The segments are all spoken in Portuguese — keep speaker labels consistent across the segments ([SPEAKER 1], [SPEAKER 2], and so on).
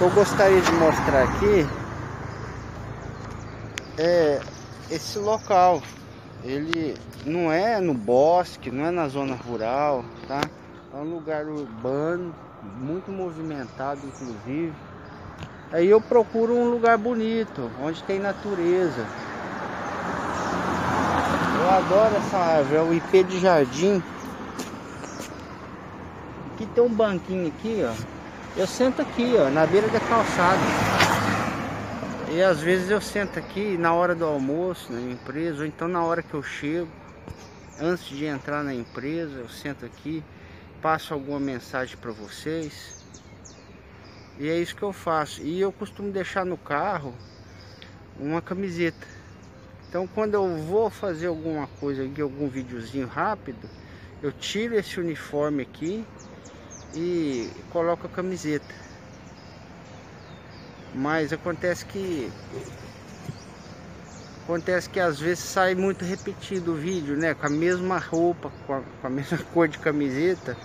[SPEAKER 1] eu gostaria de mostrar aqui é esse local. Ele não é no bosque, não é na zona rural, tá? É um lugar urbano, muito movimentado inclusive. Aí eu procuro um lugar bonito, onde tem natureza. Eu adoro essa árvore, é o IP de jardim. Aqui tem um banquinho aqui, ó. Eu sento aqui, ó, na beira da calçada. E às vezes eu sento aqui na hora do almoço na empresa, ou então na hora que eu chego, antes de entrar na empresa, eu sento aqui, passo alguma mensagem para vocês. E é isso que eu faço. E eu costumo deixar no carro uma camiseta. Então quando eu vou fazer alguma coisa aqui, algum videozinho rápido, eu tiro esse uniforme aqui e coloco a camiseta. Mas acontece que acontece que às vezes sai muito repetido o vídeo, né? Com a mesma roupa, com a, com a mesma cor de camiseta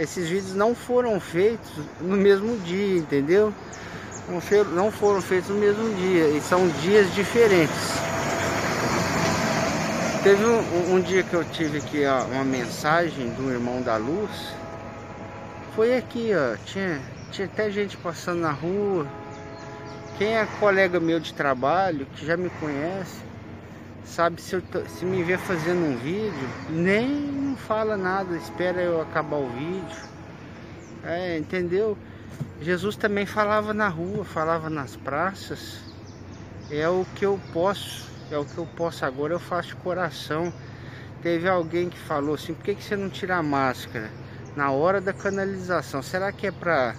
[SPEAKER 1] esses vídeos não foram feitos no mesmo dia, entendeu? Não foram feitos no mesmo dia e são dias diferentes. Teve um, um dia que eu tive aqui ó, uma mensagem do irmão da luz. Foi aqui, ó. Tinha, tinha até gente passando na rua. Quem é colega meu de trabalho, que já me conhece, sabe se, eu tô, se me vê fazendo um vídeo, nem não fala nada, espera eu acabar o vídeo. É, entendeu? Jesus também falava na rua, falava nas praças. É o que eu posso, é o que eu posso agora, eu faço de coração. Teve alguém que falou assim, por que, que você não tira a máscara na hora da canalização? Será que é pra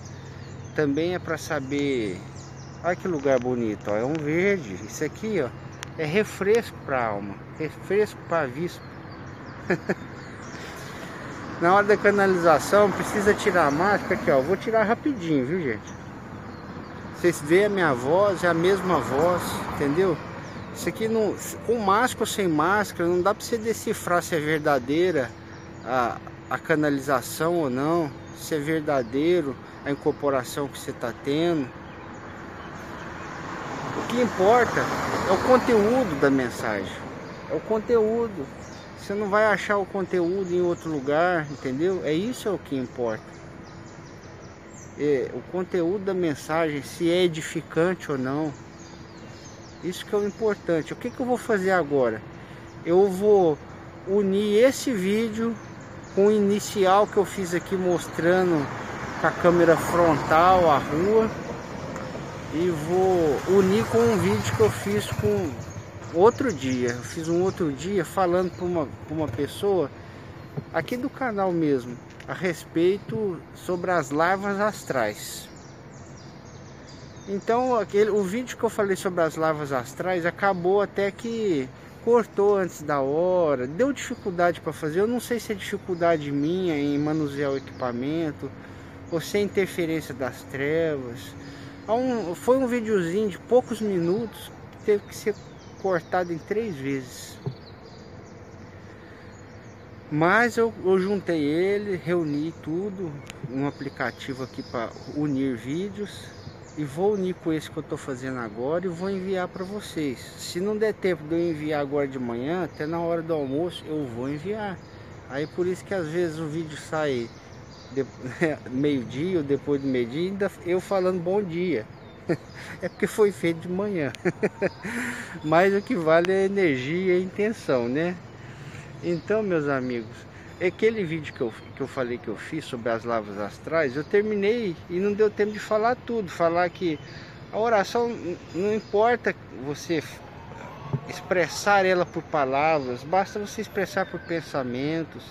[SPEAKER 1] também é para saber Olha que lugar bonito, ó. É um verde. Isso aqui, ó, é refresco para alma, refresco para vista. Na hora da canalização precisa tirar a máscara aqui, ó. Vou tirar rapidinho, viu, gente? Vocês veem a minha voz, é a mesma voz, entendeu? Isso aqui não, com máscara ou sem máscara, não dá para você decifrar se é verdadeira a, a canalização ou não, se é verdadeiro a incorporação que você está tendo. O que importa é o conteúdo da mensagem. É o conteúdo. Você não vai achar o conteúdo em outro lugar, entendeu? É isso é o que importa. É, o conteúdo da mensagem, se é edificante ou não. Isso que é o importante. O que, que eu vou fazer agora? Eu vou unir esse vídeo com o inicial que eu fiz aqui mostrando com a câmera frontal a rua e vou unir com um vídeo que eu fiz com outro dia. Eu fiz um outro dia falando para uma, uma pessoa aqui do canal mesmo a respeito sobre as larvas astrais. Então aquele, o vídeo que eu falei sobre as larvas astrais acabou até que cortou antes da hora, deu dificuldade para fazer. Eu não sei se é dificuldade minha em manusear o equipamento ou se é interferência das trevas foi um videozinho de poucos minutos que teve que ser cortado em três vezes. Mas eu, eu juntei ele, reuni tudo, um aplicativo aqui para unir vídeos e vou unir com esse que eu estou fazendo agora e vou enviar para vocês. Se não der tempo de eu enviar agora de manhã, até na hora do almoço eu vou enviar. Aí por isso que às vezes o vídeo sai meio-dia ou depois do meio-dia, ainda eu falando bom dia. É porque foi feito de manhã. Mas o que vale é energia e intenção, né? Então, meus amigos, aquele vídeo que eu, que eu falei que eu fiz sobre as lavas astrais, eu terminei e não deu tempo de falar tudo. Falar que a oração não importa você expressar ela por palavras, basta você expressar por pensamentos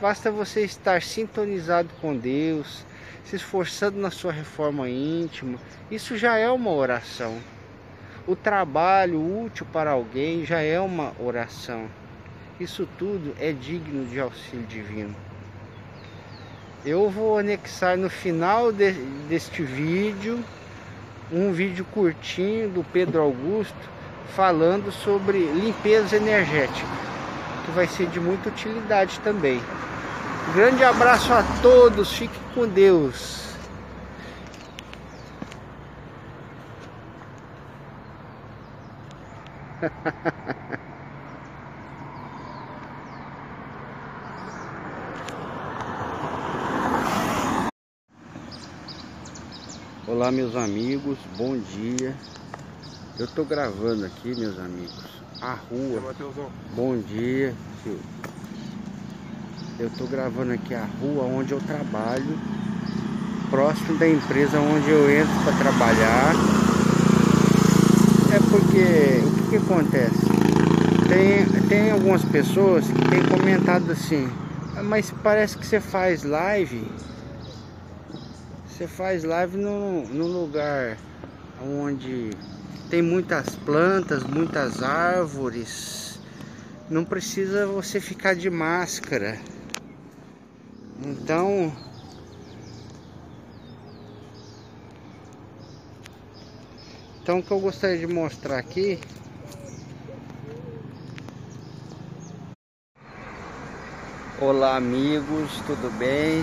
[SPEAKER 1] Basta você estar sintonizado com Deus, se esforçando na sua reforma íntima. Isso já é uma oração. O trabalho útil para alguém já é uma oração. Isso tudo é digno de auxílio divino. Eu vou anexar no final de, deste vídeo um vídeo curtinho do Pedro Augusto falando sobre limpeza energética, que vai ser de muita utilidade também. Grande abraço a todos, Fique com Deus. Olá meus amigos, bom dia. Eu tô gravando aqui meus amigos A rua. Bom dia Eu tô gravando aqui a rua onde eu trabalho Próximo da empresa onde eu entro para trabalhar. É porque O que, que acontece? Tem, tem algumas pessoas que têm comentado assim ah, Mas parece que você faz live você faz live num lugar onde tem muitas plantas, muitas árvores. Não precisa você ficar de máscara. Então, Então o que eu gostaria de mostrar aqui Olá amigos, tudo bem?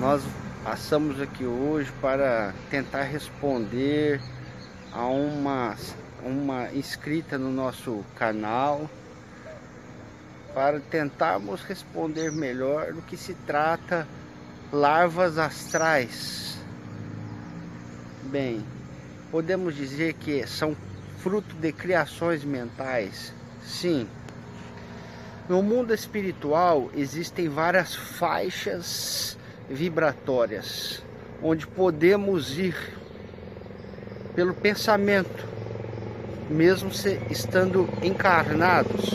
[SPEAKER 1] Nós Passamos aqui hoje para tentar responder a uma, uma inscrita no nosso canal para tentarmos responder melhor do que se trata larvas astrais. Bem, podemos dizer que são fruto de criações mentais? Sim. No mundo espiritual existem várias faixas vibratórias, onde podemos ir pelo pensamento, mesmo estando encarnados.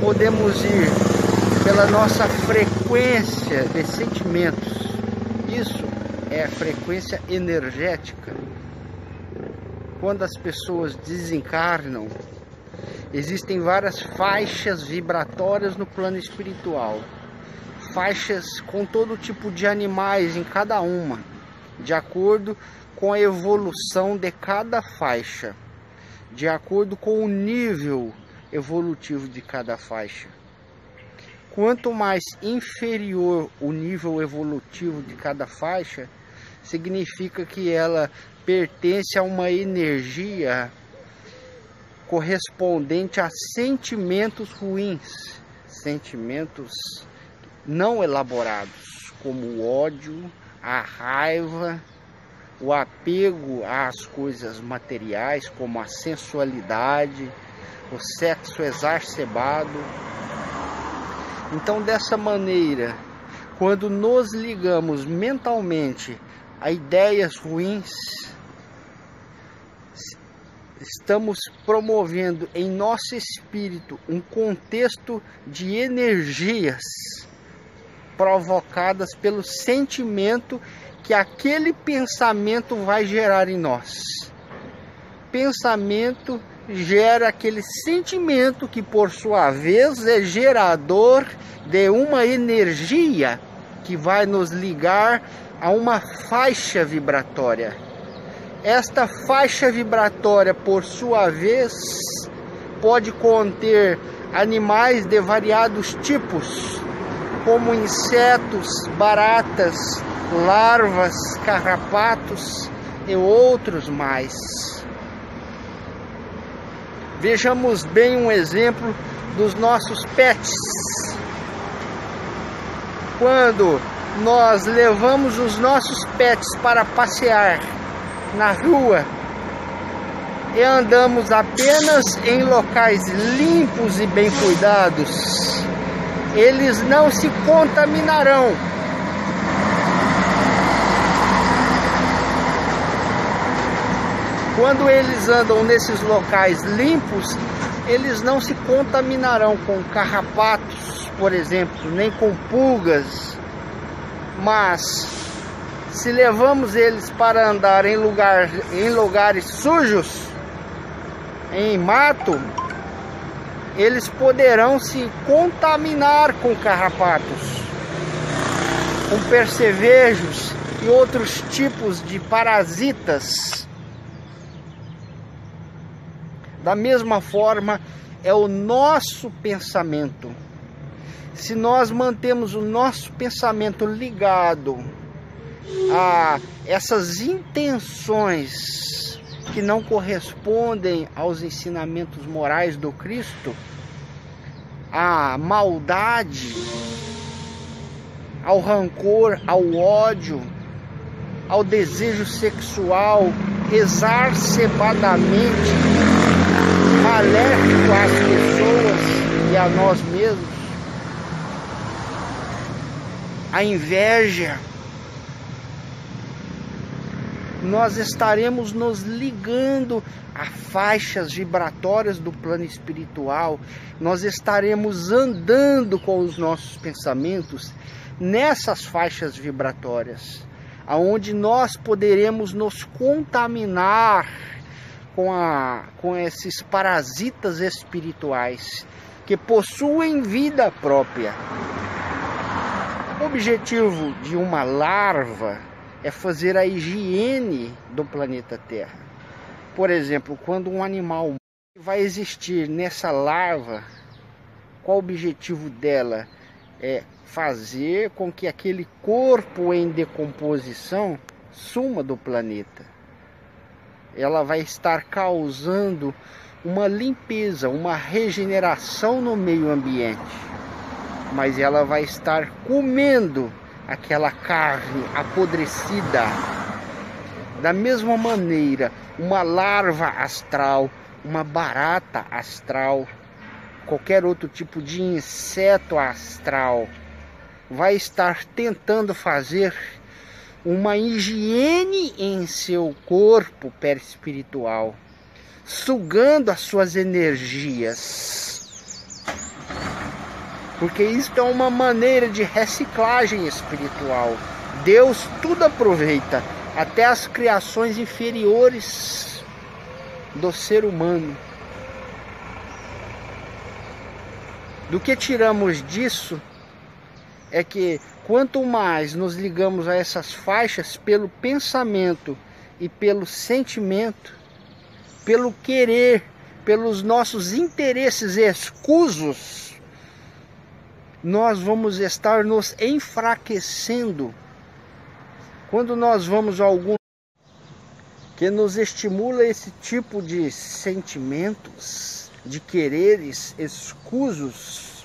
[SPEAKER 1] Podemos ir pela nossa frequência de sentimentos. Isso é frequência energética. Quando as pessoas desencarnam, existem várias faixas vibratórias no plano espiritual faixas com todo tipo de animais em cada uma, de acordo com a evolução de cada faixa, de acordo com o nível evolutivo de cada faixa. Quanto mais inferior o nível evolutivo de cada faixa, significa que ela pertence a uma energia correspondente a sentimentos ruins, sentimentos não elaborados, como o ódio, a raiva, o apego às coisas materiais, como a sensualidade, o sexo exacerbado. Então, dessa maneira, quando nos ligamos mentalmente a ideias ruins, estamos promovendo em nosso espírito um contexto de energias provocadas pelo sentimento que aquele pensamento vai gerar em nós. Pensamento gera aquele sentimento que, por sua vez, é gerador de uma energia que vai nos ligar a uma faixa vibratória. Esta faixa vibratória, por sua vez, pode conter animais de variados tipos, como insetos, baratas, larvas, carrapatos e outros mais. Vejamos bem um exemplo dos nossos pets. Quando nós levamos os nossos pets para passear na rua e andamos apenas em locais limpos e bem cuidados, eles não se contaminarão. Quando eles andam nesses locais limpos, eles não se contaminarão com carrapatos, por exemplo, nem com pulgas. Mas se levamos eles para andar em, lugar, em lugares sujos, em mato, eles poderão se contaminar com carrapatos, com percevejos e outros tipos de parasitas. Da mesma forma, é o nosso pensamento. Se nós mantemos o nosso pensamento ligado a essas intenções que não correspondem aos ensinamentos morais do Cristo, à maldade, ao rancor, ao ódio, ao desejo sexual exacerbadamente maléfico às pessoas e a nós mesmos, a inveja, nós estaremos nos ligando a faixas vibratórias do plano espiritual, nós estaremos andando com os nossos pensamentos nessas faixas vibratórias, aonde nós poderemos nos contaminar com, a, com esses parasitas espirituais que possuem vida própria. O objetivo de uma larva é fazer a higiene do planeta Terra. Por exemplo, quando um animal vai existir nessa larva, qual o objetivo dela? É fazer com que aquele corpo em decomposição suma do planeta. Ela vai estar causando uma limpeza, uma regeneração no meio ambiente. Mas ela vai estar comendo aquela carne apodrecida. Da mesma maneira, uma larva astral, uma barata astral, qualquer outro tipo de inseto astral vai estar tentando fazer uma higiene em seu corpo perispiritual, sugando as suas energias porque isto é uma maneira de reciclagem espiritual. Deus tudo aproveita, até as criações inferiores do ser humano. Do que tiramos disso é que quanto mais nos ligamos a essas faixas pelo pensamento e pelo sentimento, pelo querer, pelos nossos interesses escusos, nós vamos estar nos enfraquecendo. Quando nós vamos a algum que nos estimula esse tipo de sentimentos, de quereres escusos,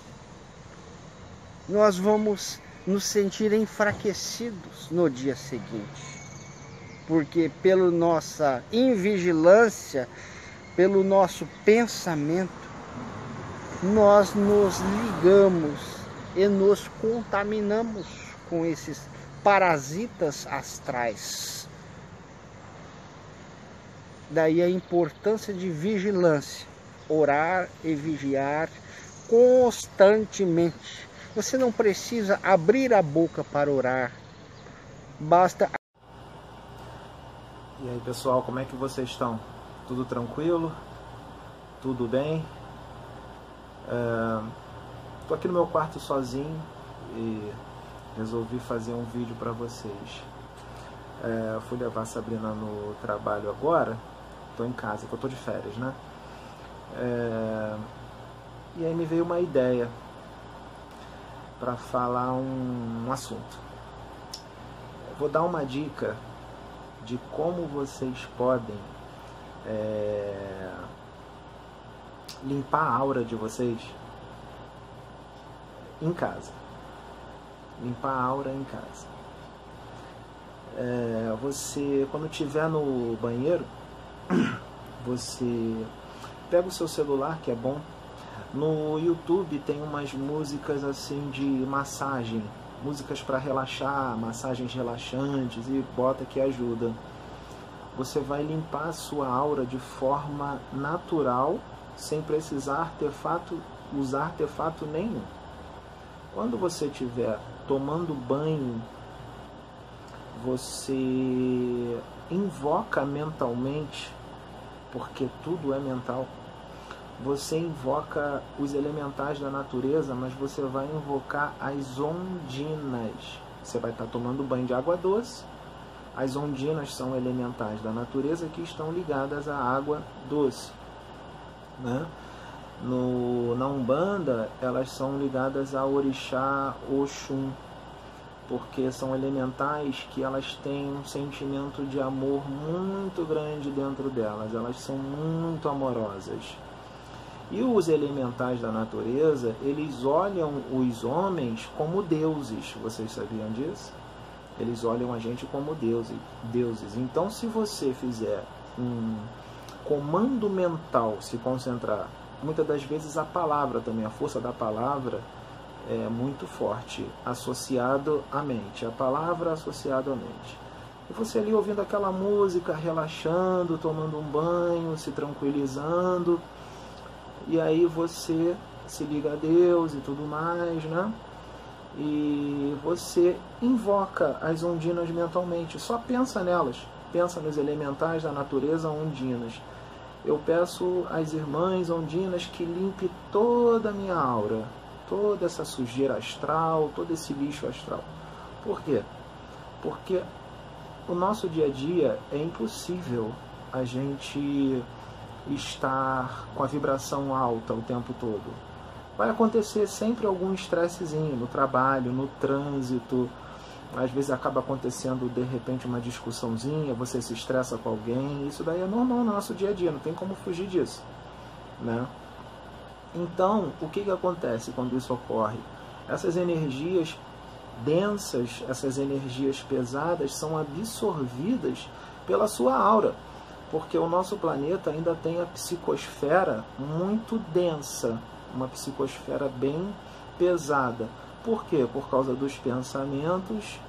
[SPEAKER 1] nós vamos nos sentir enfraquecidos no dia seguinte. Porque pela nossa invigilância, pelo nosso pensamento, nós nos ligamos e nos contaminamos com esses parasitas astrais. Daí a importância de vigilância, orar e vigiar constantemente. Você não precisa abrir a boca para orar, basta.
[SPEAKER 2] E aí pessoal, como é que vocês estão? Tudo tranquilo? Tudo bem? É Tô aqui no meu quarto sozinho e resolvi fazer um vídeo para vocês. É, fui levar a Sabrina no trabalho agora, tô em casa, que eu tô de férias, né? É, e aí me veio uma ideia para falar um, um assunto. Vou dar uma dica de como vocês podem é, limpar a aura de vocês em casa. Limpar a aura em casa. É, você, quando estiver no banheiro, você pega o seu celular, que é bom. No YouTube tem umas músicas assim de massagem, músicas para relaxar, massagens relaxantes e bota que ajuda. Você vai limpar a sua aura de forma natural, sem precisar artefato, usar artefato nenhum. Quando você estiver tomando banho, você invoca mentalmente, porque tudo é mental. Você invoca os elementais da natureza, mas você vai invocar as ondinas. Você vai estar tomando banho de água doce. As ondinas são elementais da natureza que estão ligadas à água doce. Né? No, na Umbanda, elas são ligadas ao orixá Oxum. porque são elementais que elas têm um sentimento de amor muito grande dentro delas, elas são muito amorosas. E os elementais da natureza, eles olham os homens como deuses, vocês sabiam disso? Eles olham a gente como deuses. deuses. Então, se você fizer um comando mental, se concentrar, muitas das vezes a palavra também, a força da palavra, é muito forte, associado à mente. A palavra associada à mente. E você ali ouvindo aquela música, relaxando, tomando um banho, se tranquilizando, e aí você se liga a Deus e tudo mais, né? E você invoca as ondinas mentalmente, só pensa nelas, pensa nos elementais da natureza ondinas. Eu peço às irmãs ondinas que limpe toda a minha aura, toda essa sujeira astral, todo esse lixo astral. Por quê? Porque o nosso dia a dia é impossível a gente estar com a vibração alta o tempo todo. Vai acontecer sempre algum estressezinho no trabalho, no trânsito. Às vezes acaba acontecendo de repente uma discussãozinha, você se estressa com alguém. Isso daí é normal no nosso dia a dia, não tem como fugir disso, né? Então, o que, que acontece quando isso ocorre? Essas energias densas, essas energias pesadas são absorvidas pela sua aura, porque o nosso planeta ainda tem a psicosfera muito densa, uma psicosfera bem pesada. Por quê? Por causa dos pensamentos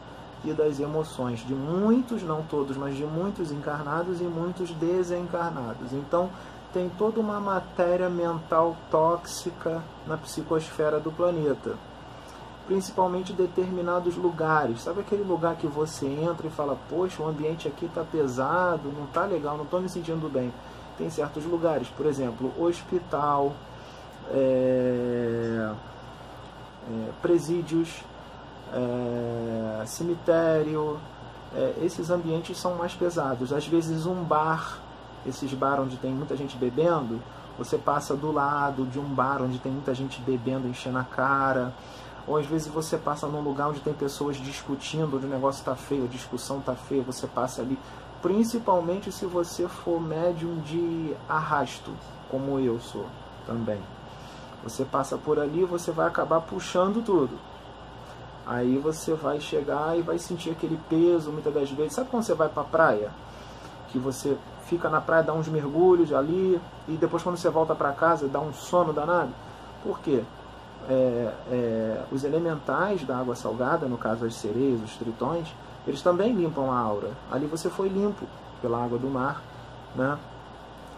[SPEAKER 2] e das emoções de muitos, não todos, mas de muitos encarnados e muitos desencarnados. Então, tem toda uma matéria mental tóxica na psicosfera do planeta. Principalmente determinados lugares. Sabe aquele lugar que você entra e fala: Poxa, o ambiente aqui está pesado, não está legal, não estou me sentindo bem. Tem certos lugares, por exemplo, hospital, é, é, presídios, é, cemitério. É, esses ambientes são mais pesados. Às vezes, um bar esses bar onde tem muita gente bebendo, você passa do lado de um bar onde tem muita gente bebendo, enchendo a cara. Ou às vezes você passa num lugar onde tem pessoas discutindo, onde o negócio está feio, a discussão está feia, você passa ali. Principalmente se você for médium de arrasto, como eu sou também. Você passa por ali, você vai acabar puxando tudo. Aí você vai chegar e vai sentir aquele peso muitas das vezes. Sabe quando você vai para a praia? Que você fica na praia, dá uns mergulhos ali, e depois quando você volta para casa, dá um sono danado. Por quê? É, é, os elementais da água salgada, no caso as sereias, os tritões, eles também limpam a aura. Ali você foi limpo pela água do mar, né?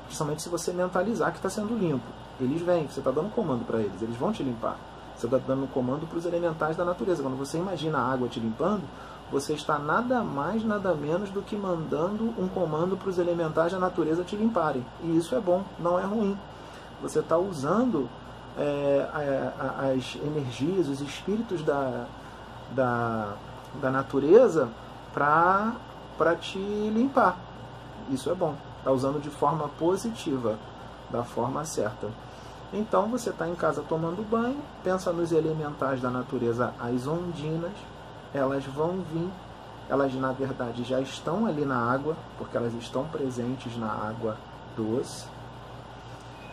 [SPEAKER 2] principalmente se você mentalizar que está sendo limpo. Eles vêm, você está dando comando para eles, eles vão te limpar. Você está dando comando para os elementais da natureza. Quando você imagina a água te limpando, você está nada mais, nada menos do que mandando um comando para os elementais da natureza te limparem. E isso é bom, não é ruim. Você está usando é, as energias, os espíritos da, da, da natureza para te limpar. Isso é bom. Está usando de forma positiva, da forma certa. Então você está em casa tomando banho, pensa nos elementais da natureza, as ondinas, elas vão vir, elas na verdade já estão ali na água, porque elas estão presentes na água doce,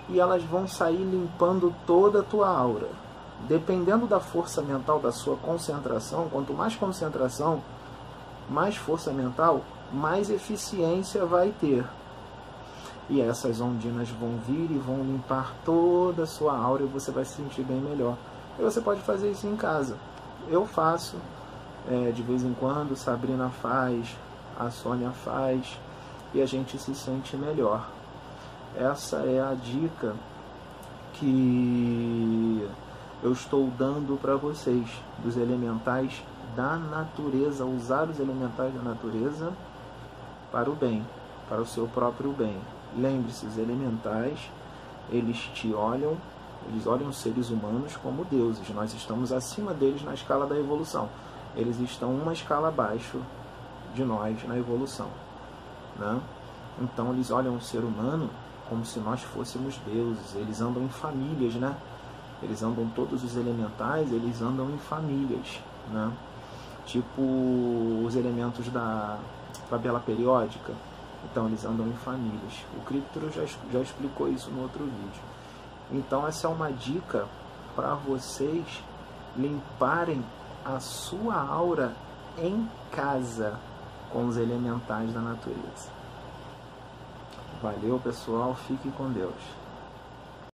[SPEAKER 2] e elas vão sair limpando toda a tua aura. Dependendo da força mental, da sua concentração, quanto mais concentração, mais força mental, mais eficiência vai ter. E essas ondinas vão vir e vão limpar toda a sua aura e você vai se sentir bem melhor. E você pode fazer isso em casa. Eu faço, é, de vez em quando, Sabrina faz, a Sônia faz e a gente se sente melhor. Essa é a dica que eu estou dando para vocês dos elementais da natureza, usar os elementais da natureza para o bem, para o seu próprio bem. Lembre-se, os elementais, eles te olham, eles olham os seres humanos como deuses. Nós estamos acima deles na escala da evolução eles estão uma escala abaixo de nós na evolução. Né? Então eles olham o ser humano como se nós fôssemos deuses. Eles andam em famílias, né? Eles andam todos os elementais, eles andam em famílias, né? tipo os elementos da tabela periódica. Então eles andam em famílias. O Cryptoro já, já explicou isso no outro vídeo. Então essa é uma dica para vocês limparem a sua aura em casa com os elementais da natureza. Valeu, pessoal. Fique com Deus.